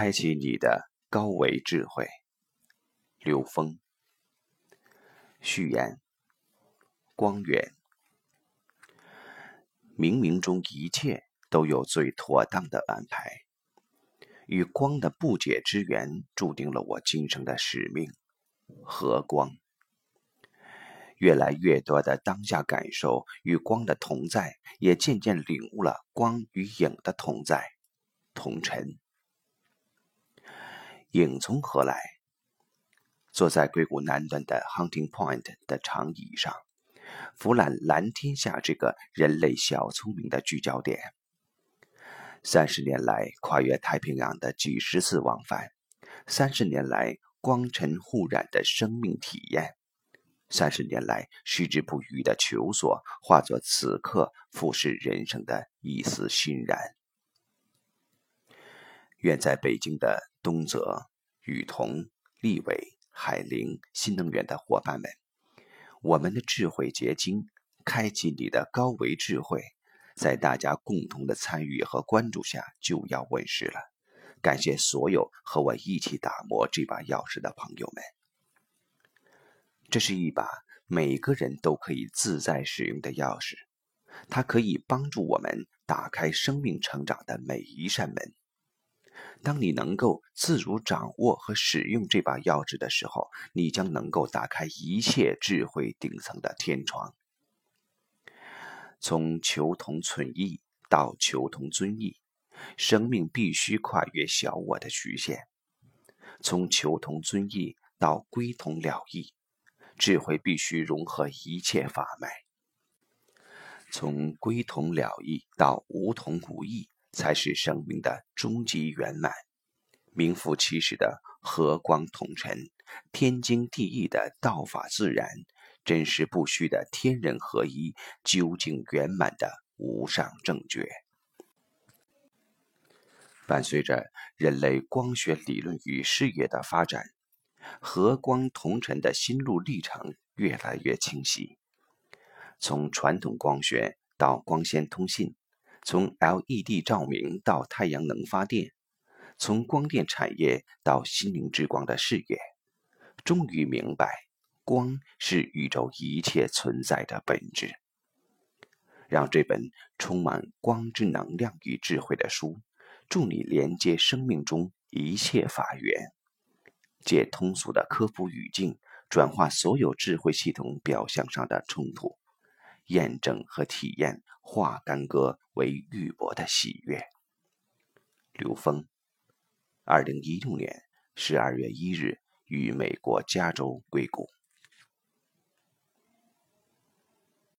开启你的高维智慧。刘峰。序言：光源。冥冥中一切都有最妥当的安排。与光的不解之缘，注定了我今生的使命。和光。越来越多的当下感受与光的同在，也渐渐领悟了光与影的同在、同尘。影从何来？坐在硅谷南端的 Hunting Point 的长椅上，俯览蓝天下这个人类小聪明的聚焦点。三十年来，跨越太平洋的几十次往返；三十年来，光尘互染的生命体验。三十年来，矢志不渝的求索，化作此刻俯视人生的一丝欣然。愿在北京的东泽、雨桐、立伟、海灵新能源的伙伴们，我们的智慧结晶，开启你的高维智慧，在大家共同的参与和关注下，就要问世了。感谢所有和我一起打磨这把钥匙的朋友们。这是一把每个人都可以自在使用的钥匙，它可以帮助我们打开生命成长的每一扇门。当你能够自如掌握和使用这把钥匙的时候，你将能够打开一切智慧顶层的天窗。从求同存异到求同尊异，生命必须跨越小我的局限；从求同尊异到归同了义。智慧必须融合一切法脉，从归同了义到无同无异，才是生命的终极圆满。名副其实的和光同尘，天经地义的道法自然，真实不虚的天人合一，究竟圆满的无上正觉。伴随着人类光学理论与事业的发展。和光同尘的心路历程越来越清晰，从传统光学到光纤通信，从 LED 照明到太阳能发电，从光电产业到心灵之光的事业，终于明白，光是宇宙一切存在的本质。让这本充满光之能量与智慧的书，助你连接生命中一切法源。借通俗的科普语境，转化所有智慧系统表象上的冲突，验证和体验化干戈为玉帛的喜悦。刘峰，二零一六年十二月一日于美国加州硅谷。